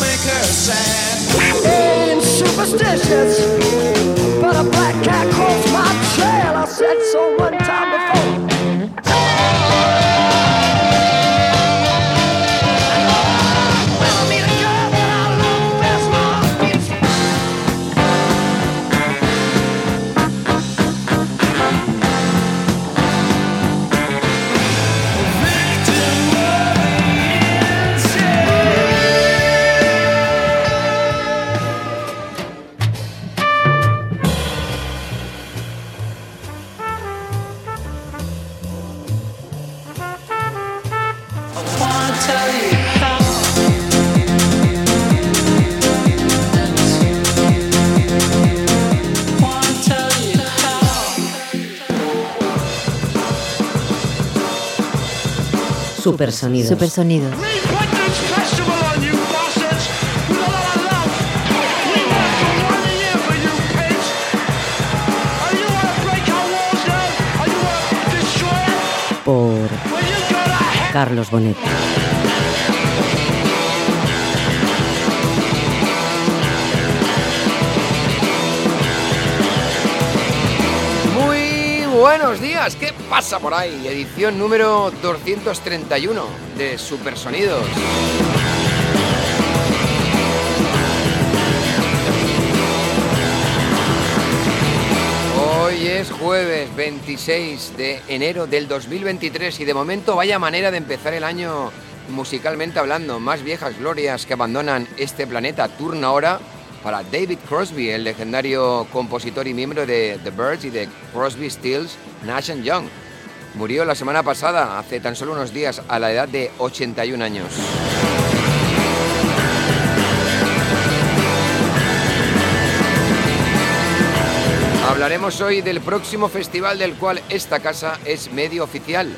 Make her sad. Ain't superstitious, but a black cat crossed my trail. I said so one destroy it? Por. Carlos Bonet. Buenos días, ¿qué pasa por ahí? Edición número 231 de Supersonidos. Hoy es jueves 26 de enero del 2023 y de momento vaya manera de empezar el año musicalmente hablando. Más viejas glorias que abandonan este planeta turno ahora para David Crosby, el legendario compositor y miembro de The Birds y de Crosby, Stills, Nash Young. Murió la semana pasada, hace tan solo unos días, a la edad de 81 años. Hablaremos hoy del próximo festival del cual esta casa es medio oficial.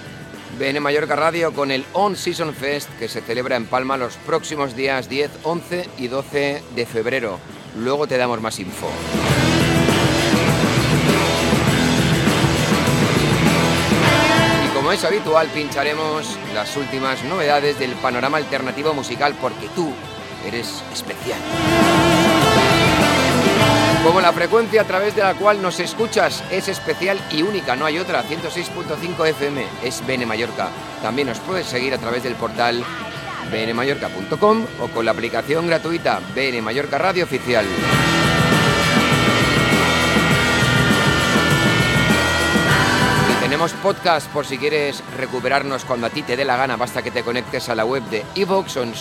BN Mallorca Radio con el On Season Fest que se celebra en Palma los próximos días 10, 11 y 12 de febrero. Luego te damos más info. Y como es habitual, pincharemos las últimas novedades del panorama alternativo musical porque tú eres especial. Como la frecuencia a través de la cual nos escuchas es especial y única, no hay otra, 106.5 FM, es BN Mallorca. También nos puedes seguir a través del portal bnmallorca.com o con la aplicación gratuita BN Mallorca Radio Oficial. Tenemos podcast por si quieres recuperarnos cuando a ti te dé la gana, basta que te conectes a la web de evox o en.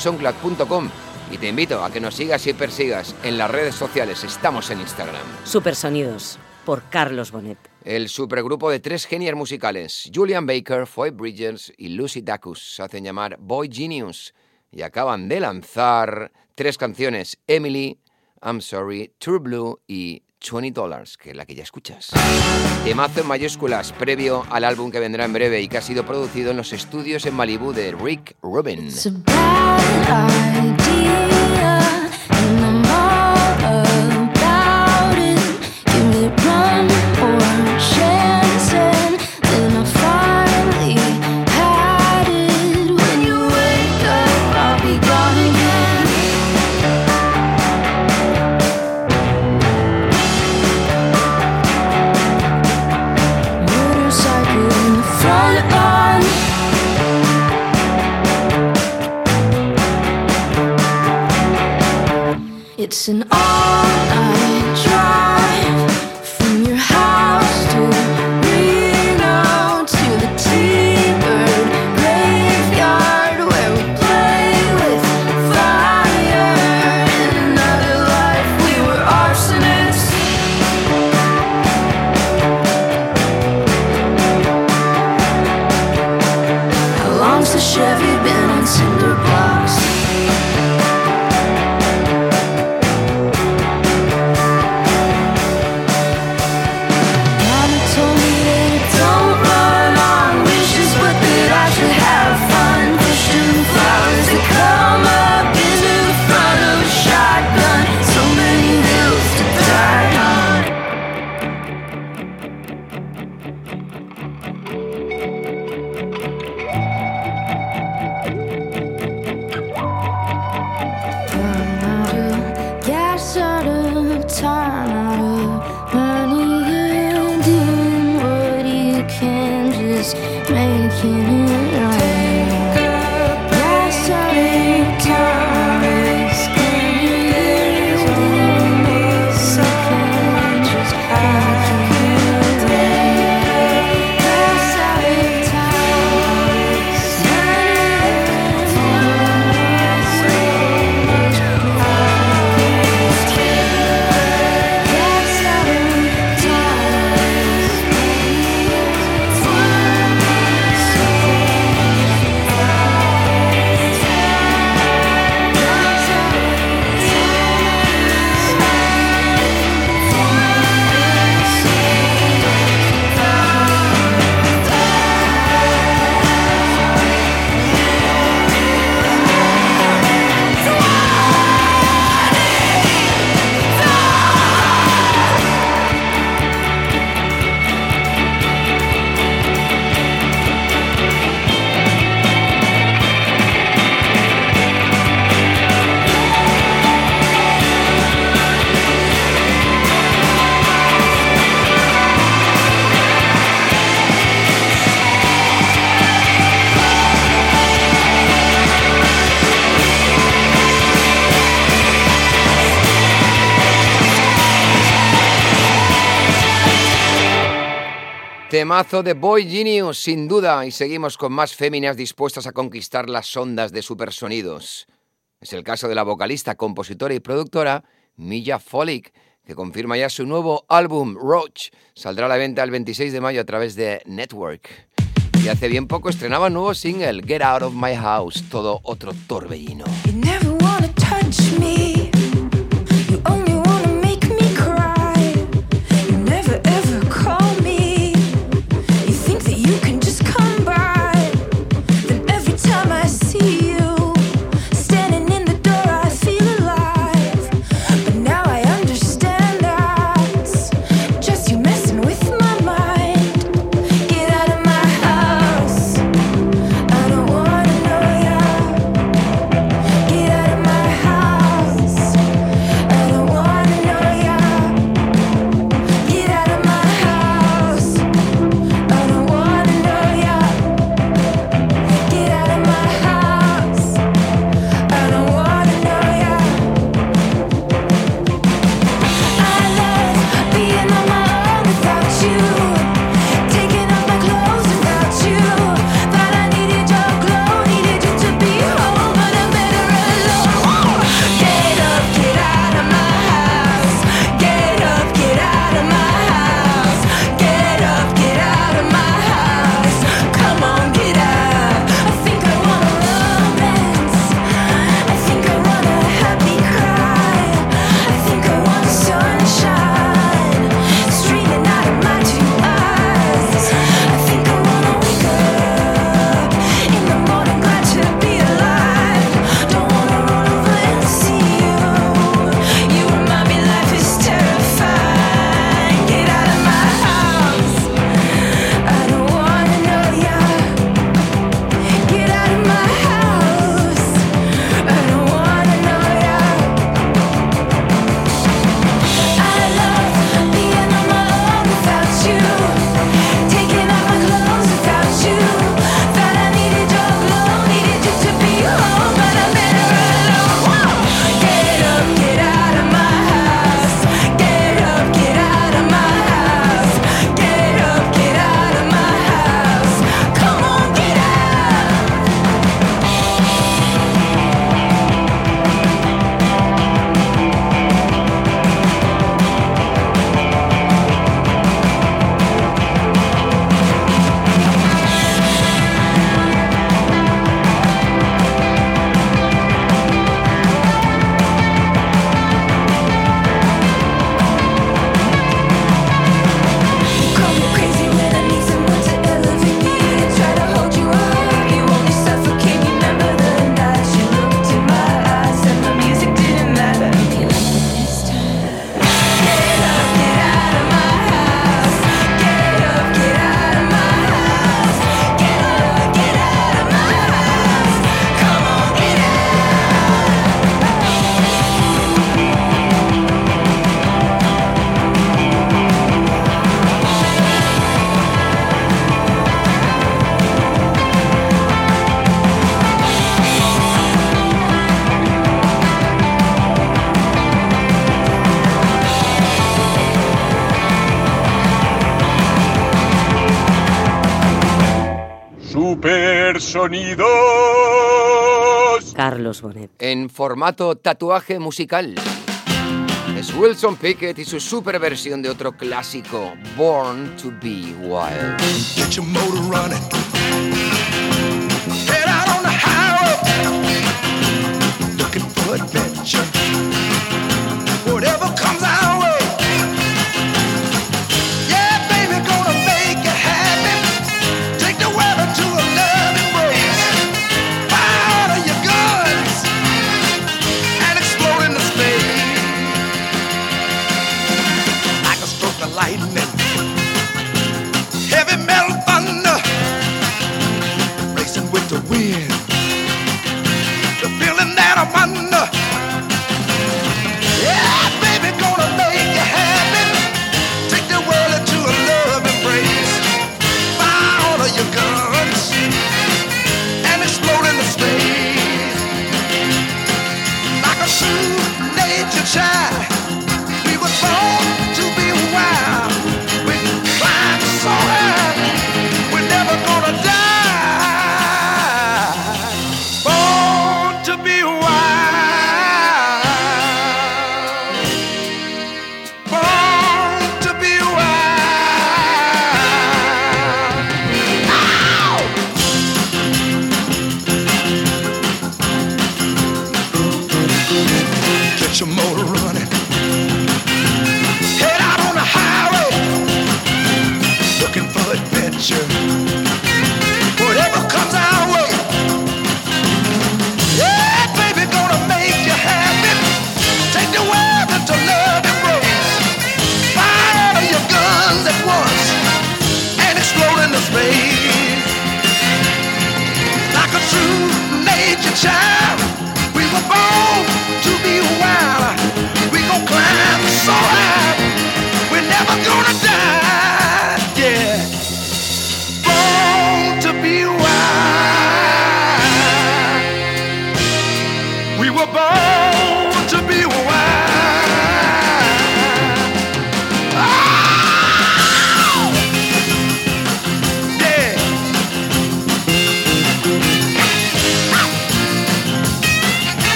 Y te invito a que nos sigas y persigas en las redes sociales, estamos en Instagram. Supersonidos. Por Carlos Bonet. El supergrupo de tres genios musicales, Julian Baker, Foy Bridges y Lucy Dacus, se hacen llamar Boy Genius y acaban de lanzar tres canciones, Emily, I'm Sorry, True Blue y 20 Dollars, que es la que ya escuchas. Temazo en mayúsculas, previo al álbum que vendrá en breve y que ha sido producido en los estudios en Malibu de Rick Rubin. looking around Temazo de Boy Genius, sin duda, y seguimos con más féminas dispuestas a conquistar las ondas de supersonidos. Es el caso de la vocalista, compositora y productora Milla Folic, que confirma ya su nuevo álbum, Roach. Saldrá a la venta el 26 de mayo a través de Network. Y hace bien poco estrenaba un nuevo single, Get Out of My House, todo otro torbellino. Carlos Bonet. En formato tatuaje musical. Es Wilson Pickett y su super versión de otro clásico, Born to be Wild.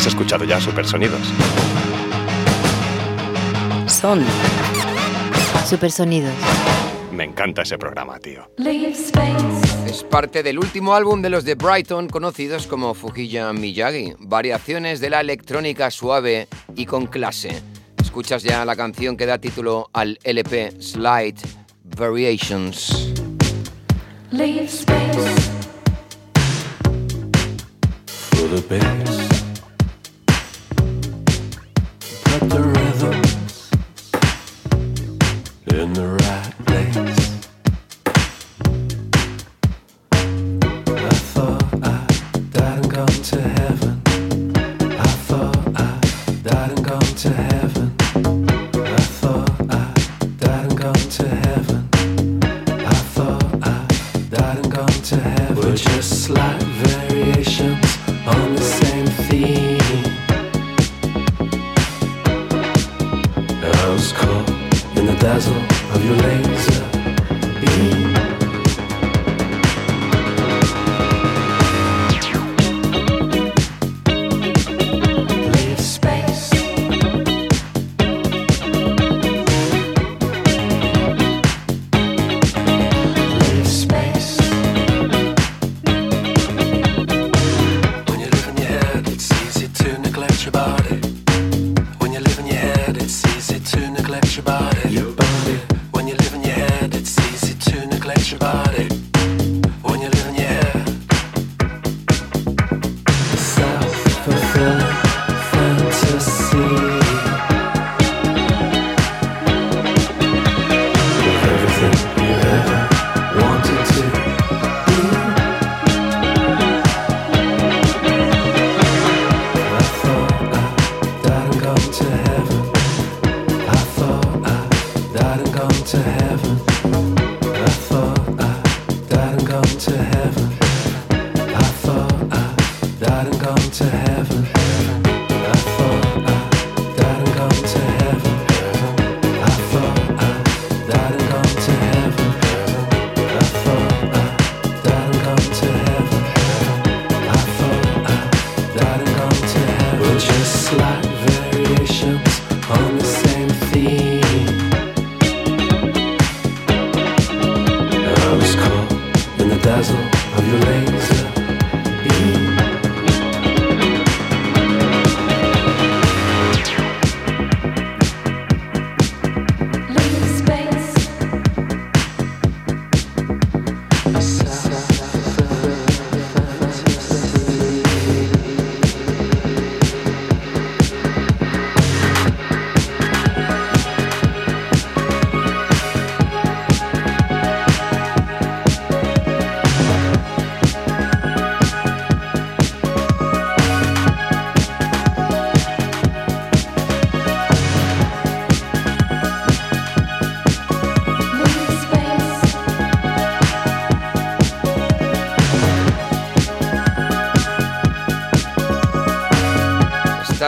Has escuchado ya Supersonidos. Son. Supersonidos. Me encanta ese programa, tío. Es parte del último álbum de los de Brighton conocidos como Fujiya Miyagi, variaciones de la electrónica suave y con clase. Escuchas ya la canción que da título al LP Slide Variations. Leave space.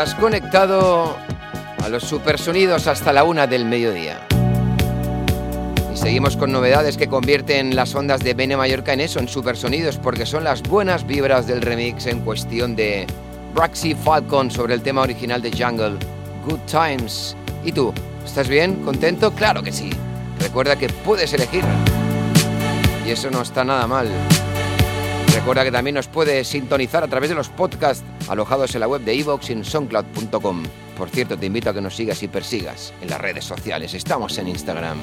Estás conectado a los supersonidos hasta la una del mediodía. Y seguimos con novedades que convierten las ondas de Bene Mallorca en eso, en supersonidos, porque son las buenas vibras del remix en cuestión de Braxy Falcon sobre el tema original de Jungle, Good Times. ¿Y tú? ¿Estás bien? ¿Contento? Claro que sí. Recuerda que puedes elegir. Y eso no está nada mal. Recuerda que también nos puedes sintonizar a través de los podcasts alojados en la web de soundcloud.com. Por cierto, te invito a que nos sigas y persigas en las redes sociales. Estamos en Instagram.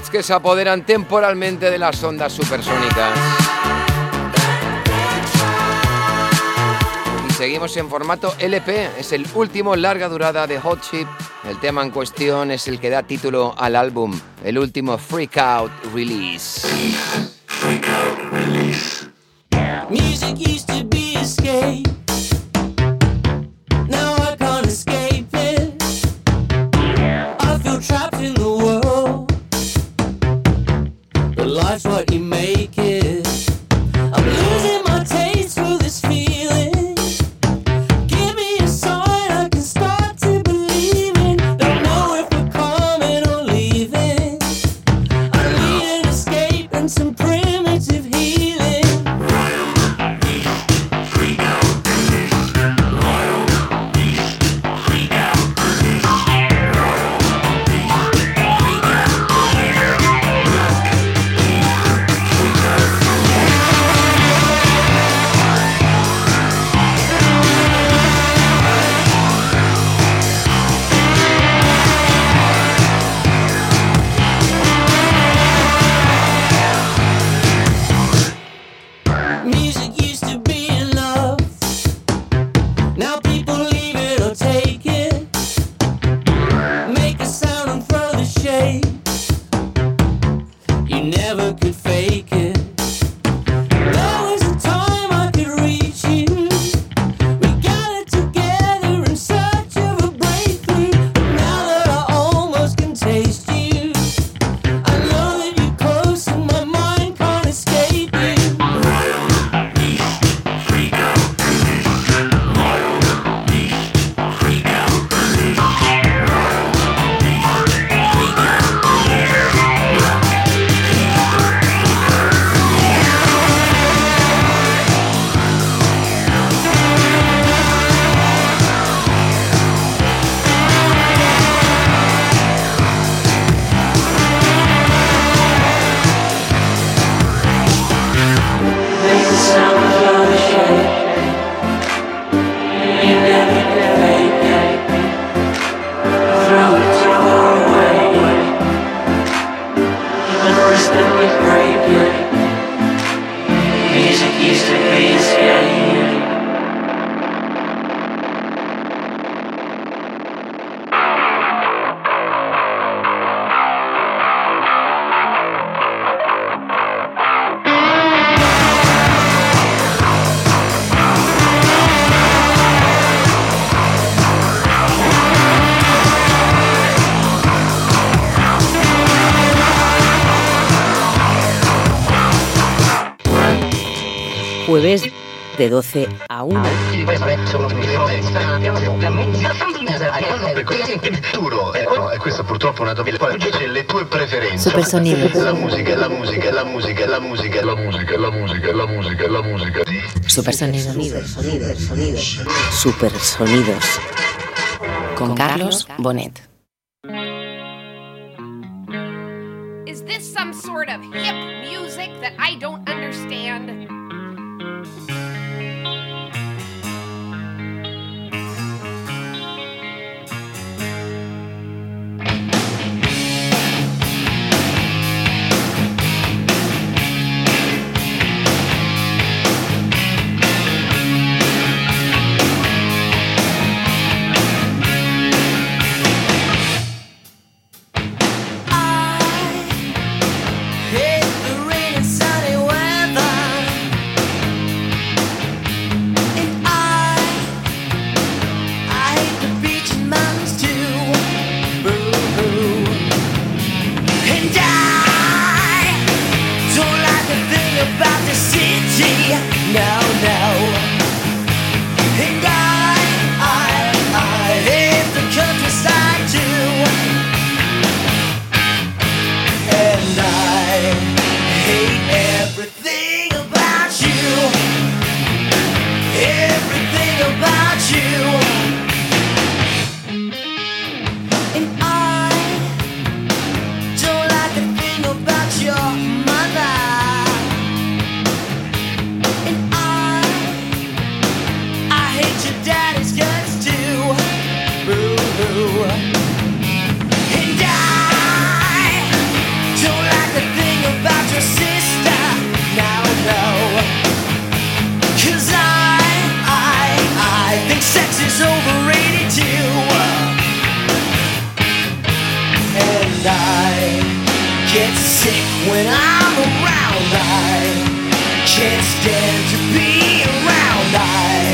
que se apoderan temporalmente de las ondas supersónicas. Y seguimos en formato LP, es el último larga durada de Hot Chip. El tema en cuestión es el que da título al álbum, el último Freak Out Release. Freak out release. de 12 a 1. Super sonido. Super sonido. Super sonidos. Con Carlos Bonet. I can't stand to be around. I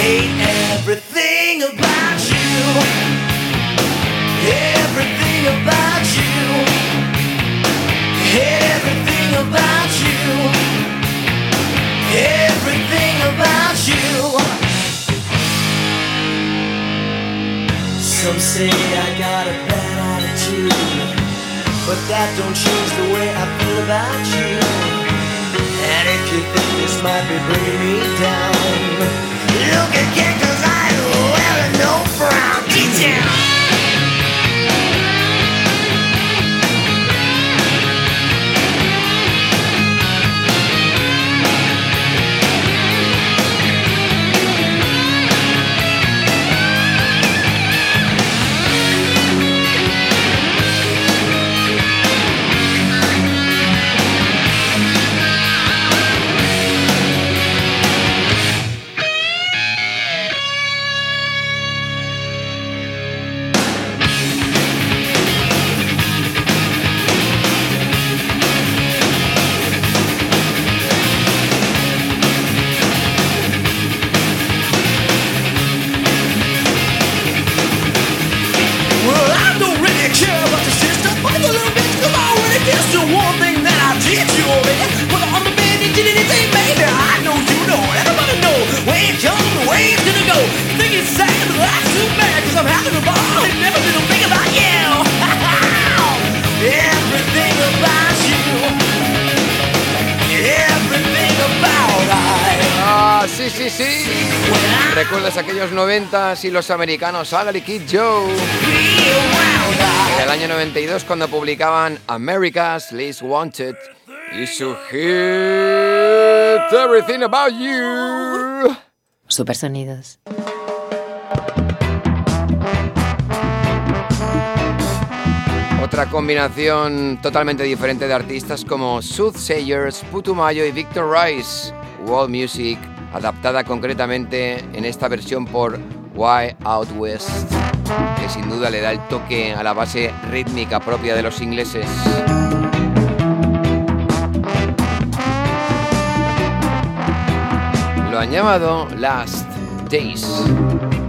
hate everything about you. Everything about you. Everything about you. Everything about you. Some say I got a bad attitude, but that don't change the way I feel about you. And if you think this might be bringing me down, look again, cause I ain't wearing no brown detail. ¿Recuerdas aquellos 90 y los americanos Salary Kid Joe? En el año 92 cuando publicaban America's Least Wanted y su hit Everything About You. Supersonidos. Otra combinación totalmente diferente de artistas como Soothsayers, Putumayo y Victor Rice. World Music, adaptada concretamente en esta versión por Why Out West, que sin duda le da el toque a la base rítmica propia de los ingleses. Lo han llamado Last Days.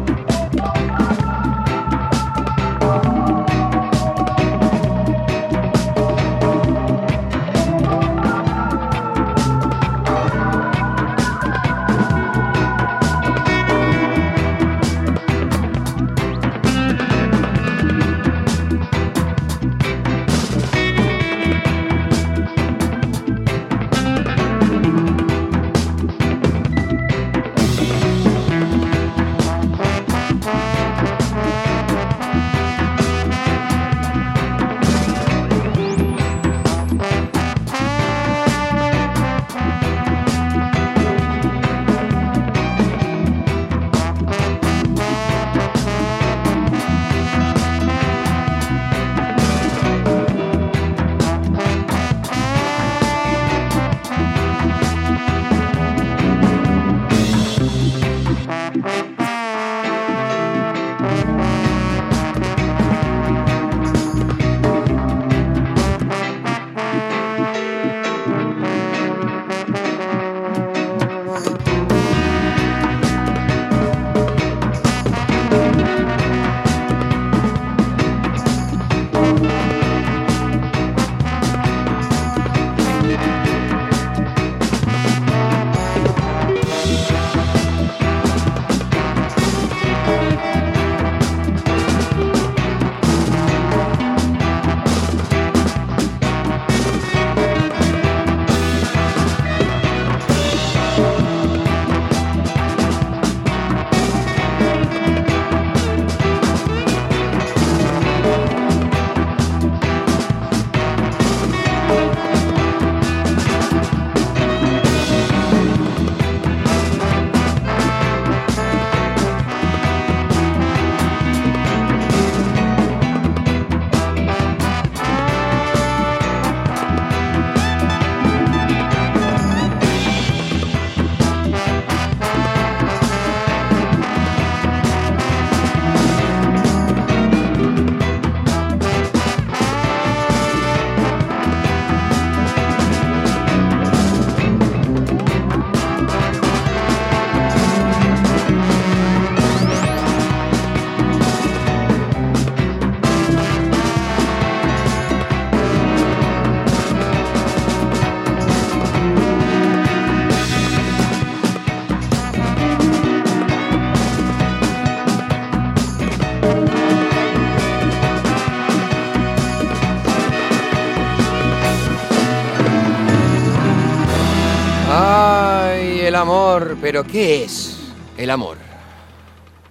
Amor, pero ¿qué es el amor?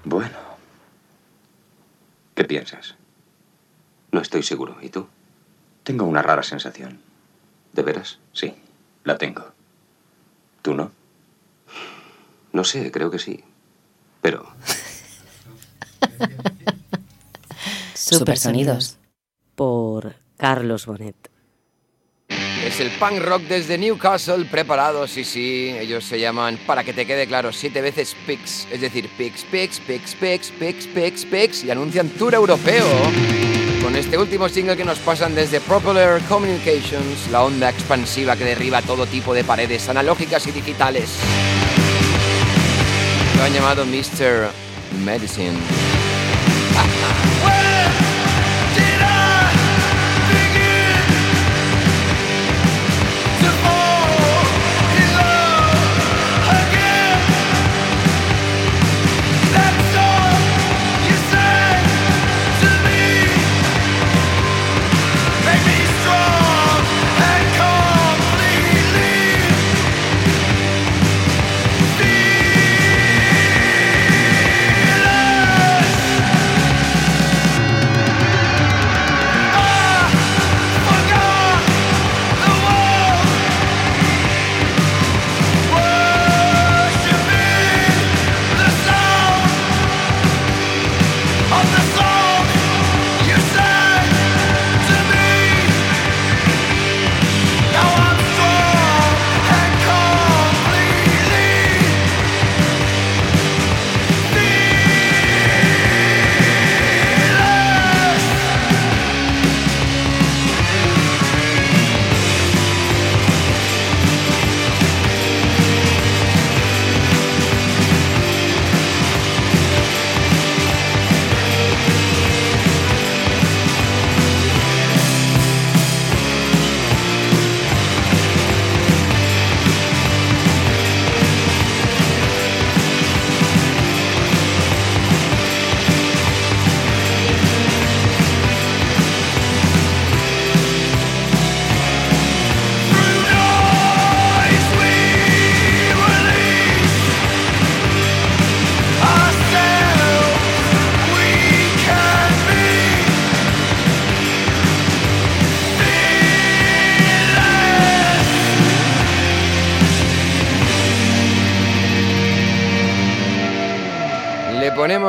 Bueno. ¿Qué piensas? No estoy seguro. ¿Y tú? Tengo una rara sensación. ¿De veras? Sí, la tengo. ¿Tú no? No sé, creo que sí. Pero... Supersonidos. Por Carlos Bonet. Es el punk rock desde Newcastle, preparado, sí, sí. Ellos se llaman, para que te quede claro, siete veces Pix. Es decir, Pix, Pix, Pix, Pix, Pix, Pix, Pix. Y anuncian tour europeo. Con este último single que nos pasan desde Propeller Communications, la onda expansiva que derriba todo tipo de paredes analógicas y digitales. Lo han llamado Mr. Medicine.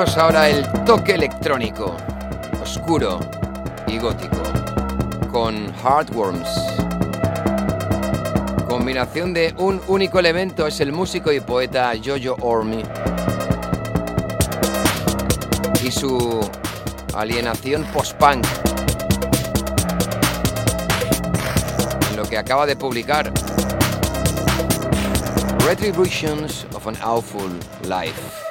Ahora el toque electrónico, oscuro y gótico, con Heartworms. Combinación de un único elemento es el músico y poeta Jojo Ormi. Y su alienación post-punk. Lo que acaba de publicar. Retributions of an Awful Life.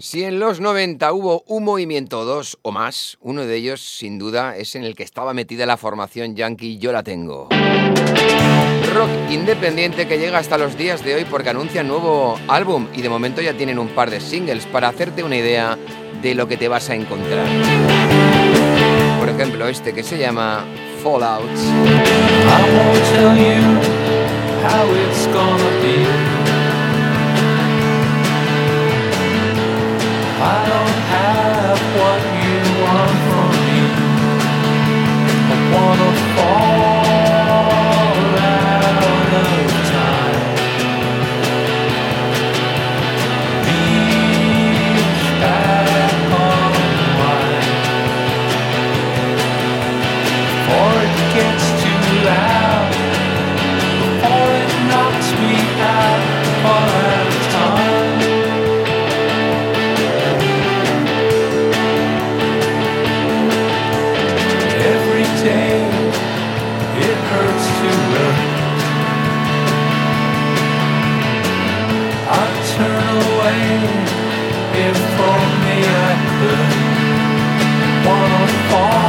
Si en los 90 hubo un movimiento, o dos o más, uno de ellos, sin duda, es en el que estaba metida la formación yankee Yo la tengo. Rock independiente que llega hasta los días de hoy porque anuncia nuevo álbum y de momento ya tienen un par de singles para hacerte una idea de lo que te vas a encontrar. Por ejemplo, este que se llama Fallouts. I don't have what you want from me. I wanna fall. if only I could. Wanna fall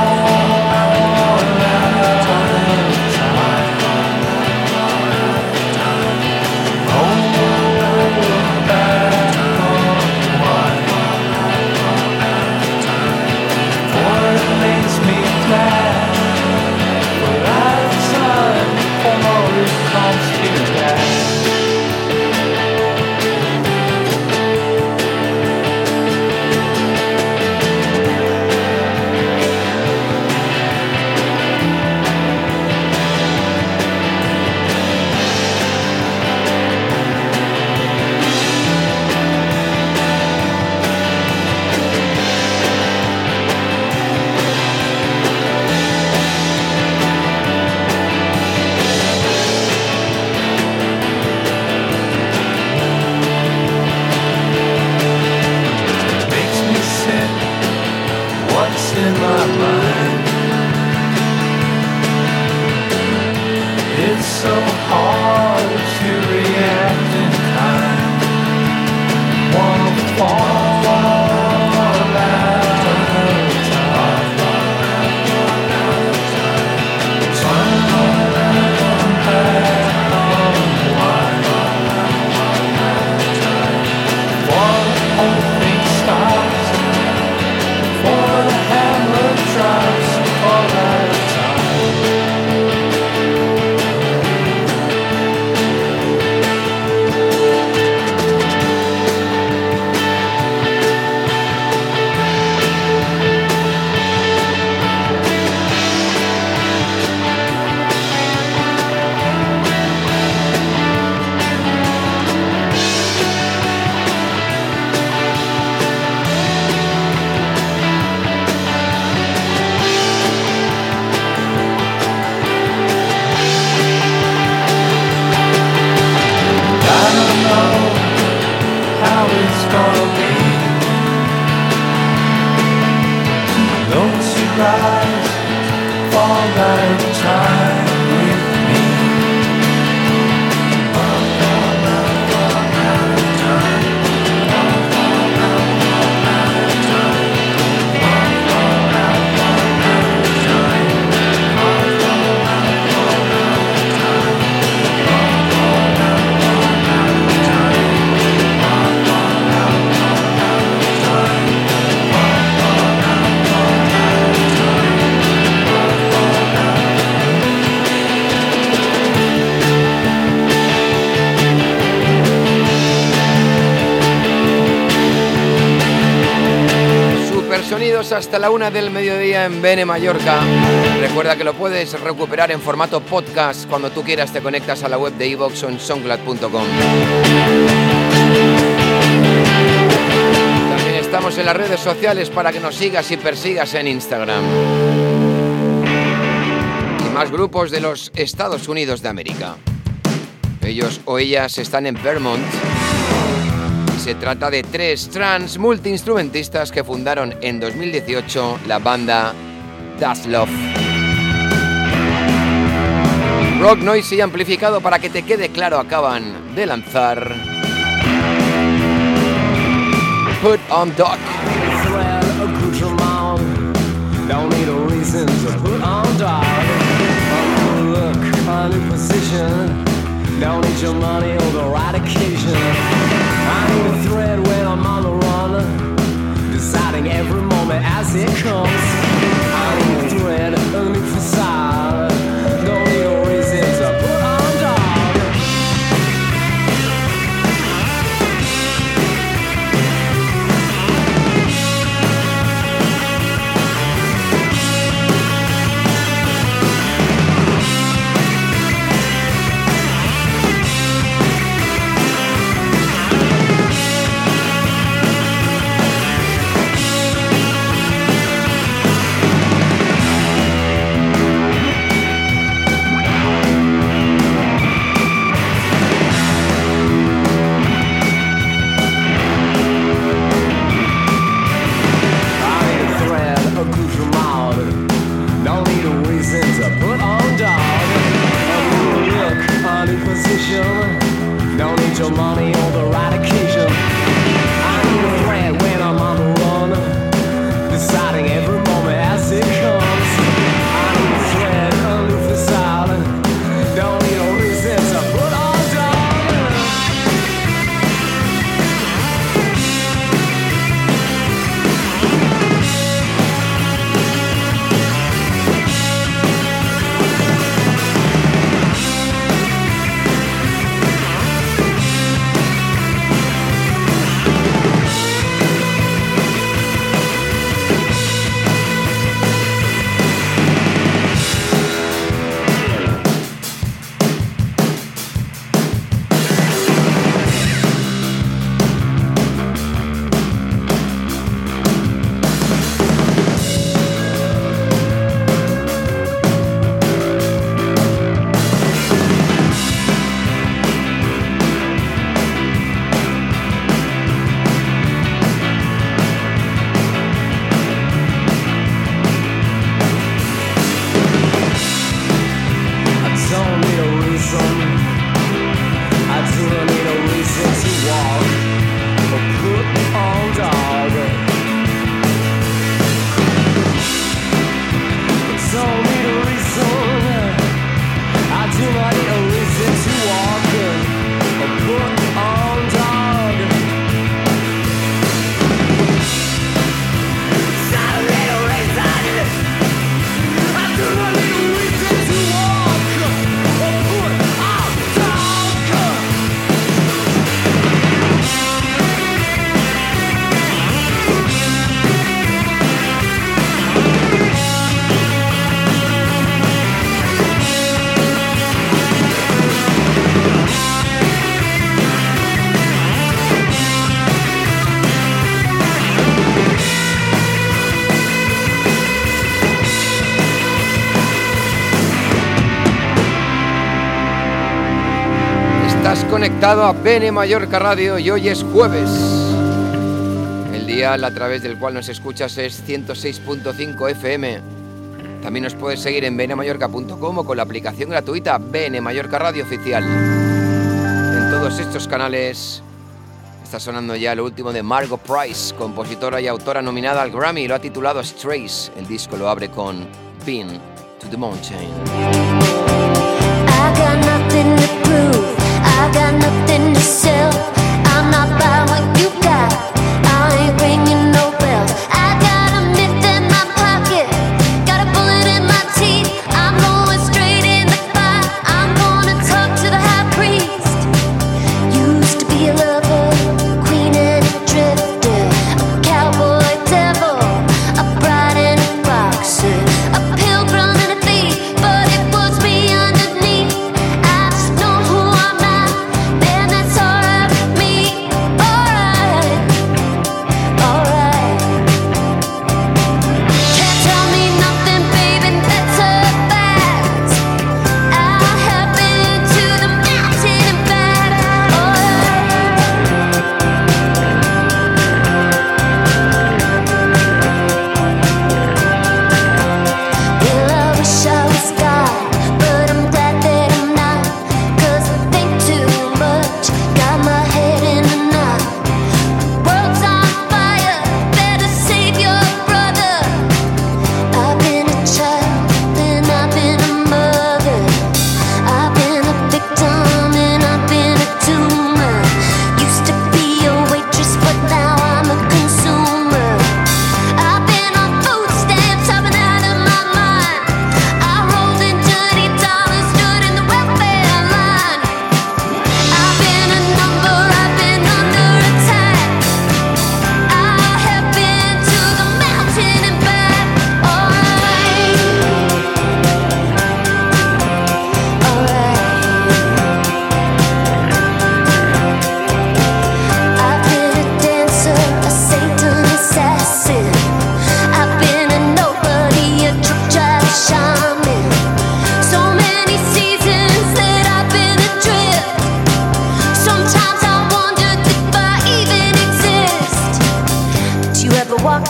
una del mediodía en Bene Mallorca. Recuerda que lo puedes recuperar en formato podcast cuando tú quieras. Te conectas a la web de iVox o en. También estamos en las redes sociales para que nos sigas y persigas en Instagram. Y más grupos de los Estados Unidos de América. Ellos o ellas están en Vermont. Y se trata de tres trans multiinstrumentistas que fundaron en 2018 la banda Das Love. Rock noisy amplificado para que te quede claro acaban de lanzar Put on Dock. Don't need your money the right. conectado a Bene Mallorca Radio y hoy es jueves. El dial a través del cual nos escuchas es 106.5 FM. También nos puedes seguir en benemallorca.com o con la aplicación gratuita Bene Mallorca Radio Oficial. En todos estos canales está sonando ya lo último de Margot Price, compositora y autora nominada al Grammy. Lo ha titulado Strays. El disco lo abre con Pin to the Mountain. I got nothing to sell. I'm not.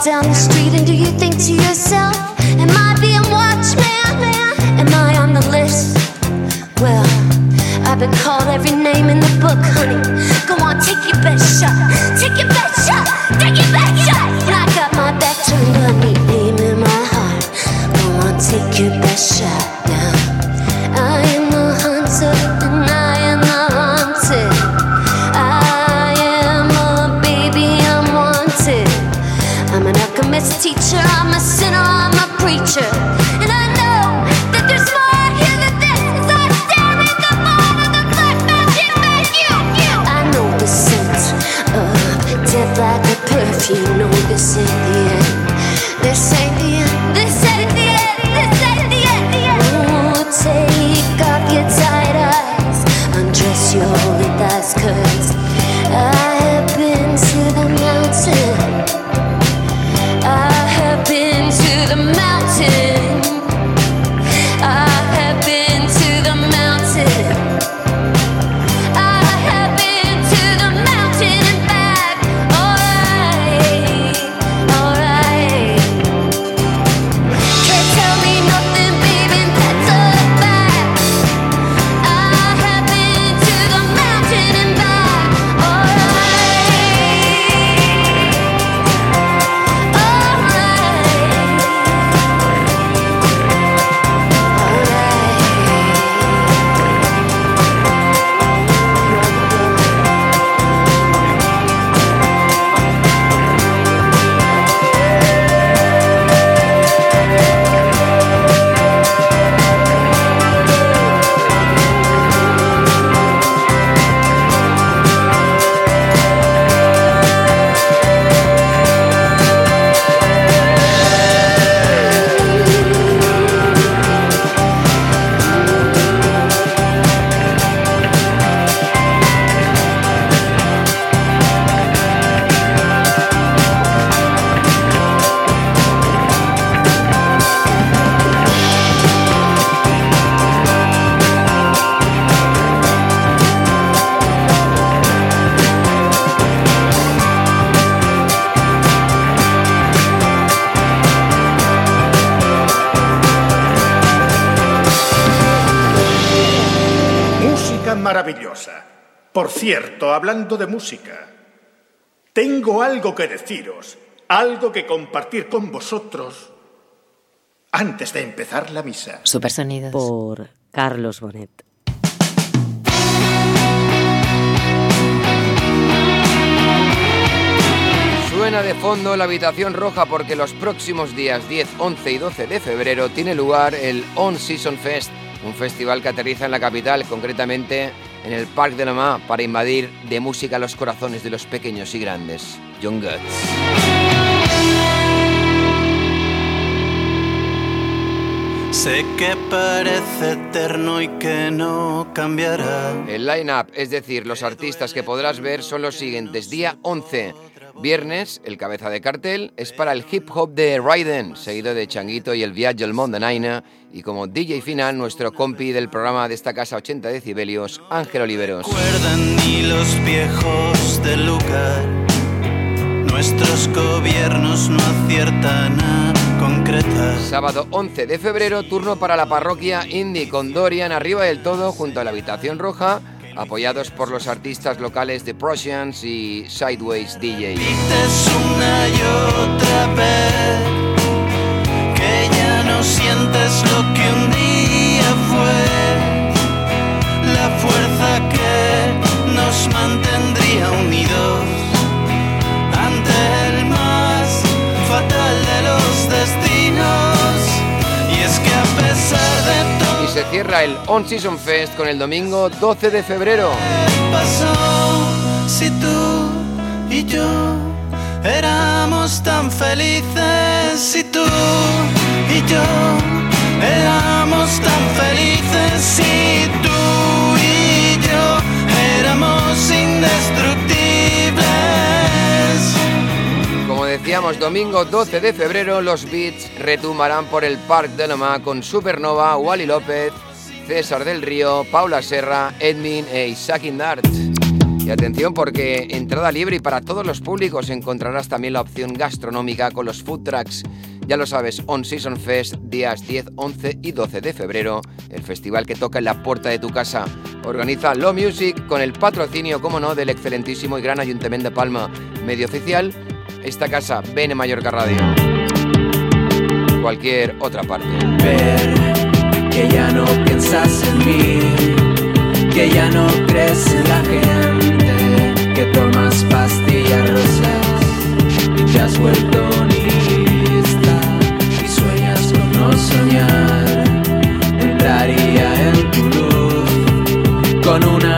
down the street and do you think to yourself, Am I being watched, man. Am I on the list? Well, I've been called every name in the book, honey. Go on, take your best shot. Take your best shot. Take your best shot. Hablando de música, tengo algo que deciros, algo que compartir con vosotros antes de empezar la misa. Supersonidos. Por Carlos Bonet. Suena de fondo la habitación roja porque los próximos días 10, 11 y 12 de febrero tiene lugar el On Season Fest, un festival que aterriza en la capital, concretamente en el Parc de la Mar, para invadir de música los corazones de los pequeños y grandes. Young Guts. Sé que parece eterno y que no cambiará. El line-up, es decir, los artistas que podrás ver son los siguientes. Día 11, viernes, el cabeza de cartel es para el hip hop de Raiden, seguido de Changuito y el Viaggio al Mondo Naina. Y como DJ final, nuestro compi del programa de esta casa 80 decibelios, Ángel Oliveros. Recuerdan ni los viejos del lugar. Nuestros gobiernos no aciertan a concretar. Sábado 11 de febrero, turno para la parroquia Indie con Dorian arriba del todo junto a la habitación roja, apoyados por los artistas locales de Prussians y Sideways DJ. Una y otra vez que ya no sientes lo que un día fue. La fuerza que nos mantendría unidos ante el más fatal de los destinos. Se cierra el On Season Fest con el domingo 12 de febrero. pasó, si tú y yo éramos tan felices, si tú y yo éramos tan felices, si tú decíamos, domingo 12 de febrero, los Beats retumbarán por el Parc de Loma con Supernova, Wally López, César del Río, Paula Serra, Edmin e Isaac Indart. Y atención porque entrada libre y para todos los públicos encontrarás también la opción gastronómica con los food trucks. Ya lo sabes, On Season Fest, días 10, 11 y 12 de febrero, el festival que toca en la puerta de tu casa. Organiza Lo Music con el patrocinio, como no, del excelentísimo y gran Ayuntamiento de Palma. Medio oficial, esta casa, Bene Mallorca Radio. Cualquier otra parte. que ya no piensas en mí, que ya no crees en la gente, que tomas pastillas rosas y te has vuelto nihilista y sueñas con no soñar. Entraría en tu luz con una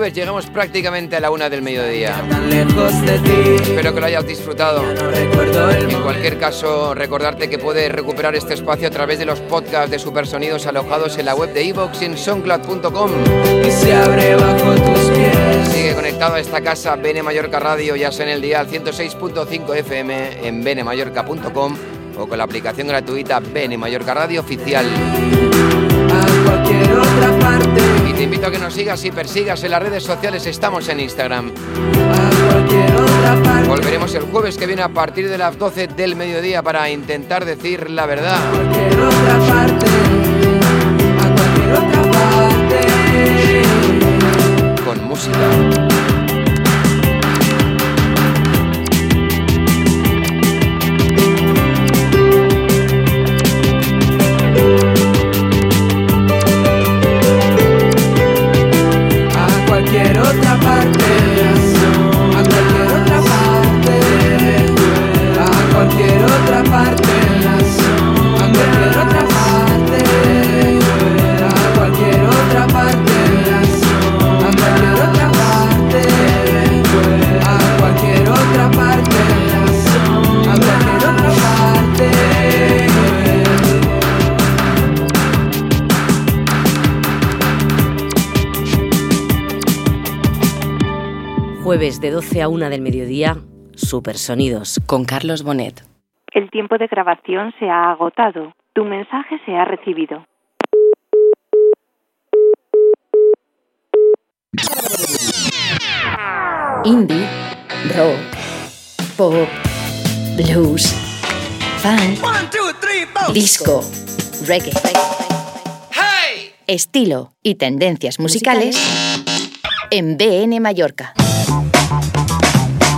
jueves. Llegamos prácticamente a la una del mediodía. Espero que lo hayas disfrutado. En cualquier caso, recordarte que puedes recuperar este espacio a través de los podcasts de supersonidos alojados en la web de iVoox y en soundcloud.com. y se abre bajo tus pies. Sigue conectado a esta casa Bene Mallorca Radio, ya sea en el dial 106.5 FM en benemallorca.com o con la aplicación gratuita BN Mallorca Radio Oficial. cualquier otra parte. Te invito a que nos sigas y persigas en las redes sociales. Estamos en Instagram. Volveremos el jueves que viene a partir de las 12 del mediodía para intentar decir la verdad. Con música. Jueves de 12 a 1 del mediodía, Supersonidos. Con Carlos Bonet. El tiempo de grabación se ha agotado. Tu mensaje se ha recibido. Indie, rock, pop, blues, funk, disco, reggae. Estilo y tendencias musicales en BN Mallorca.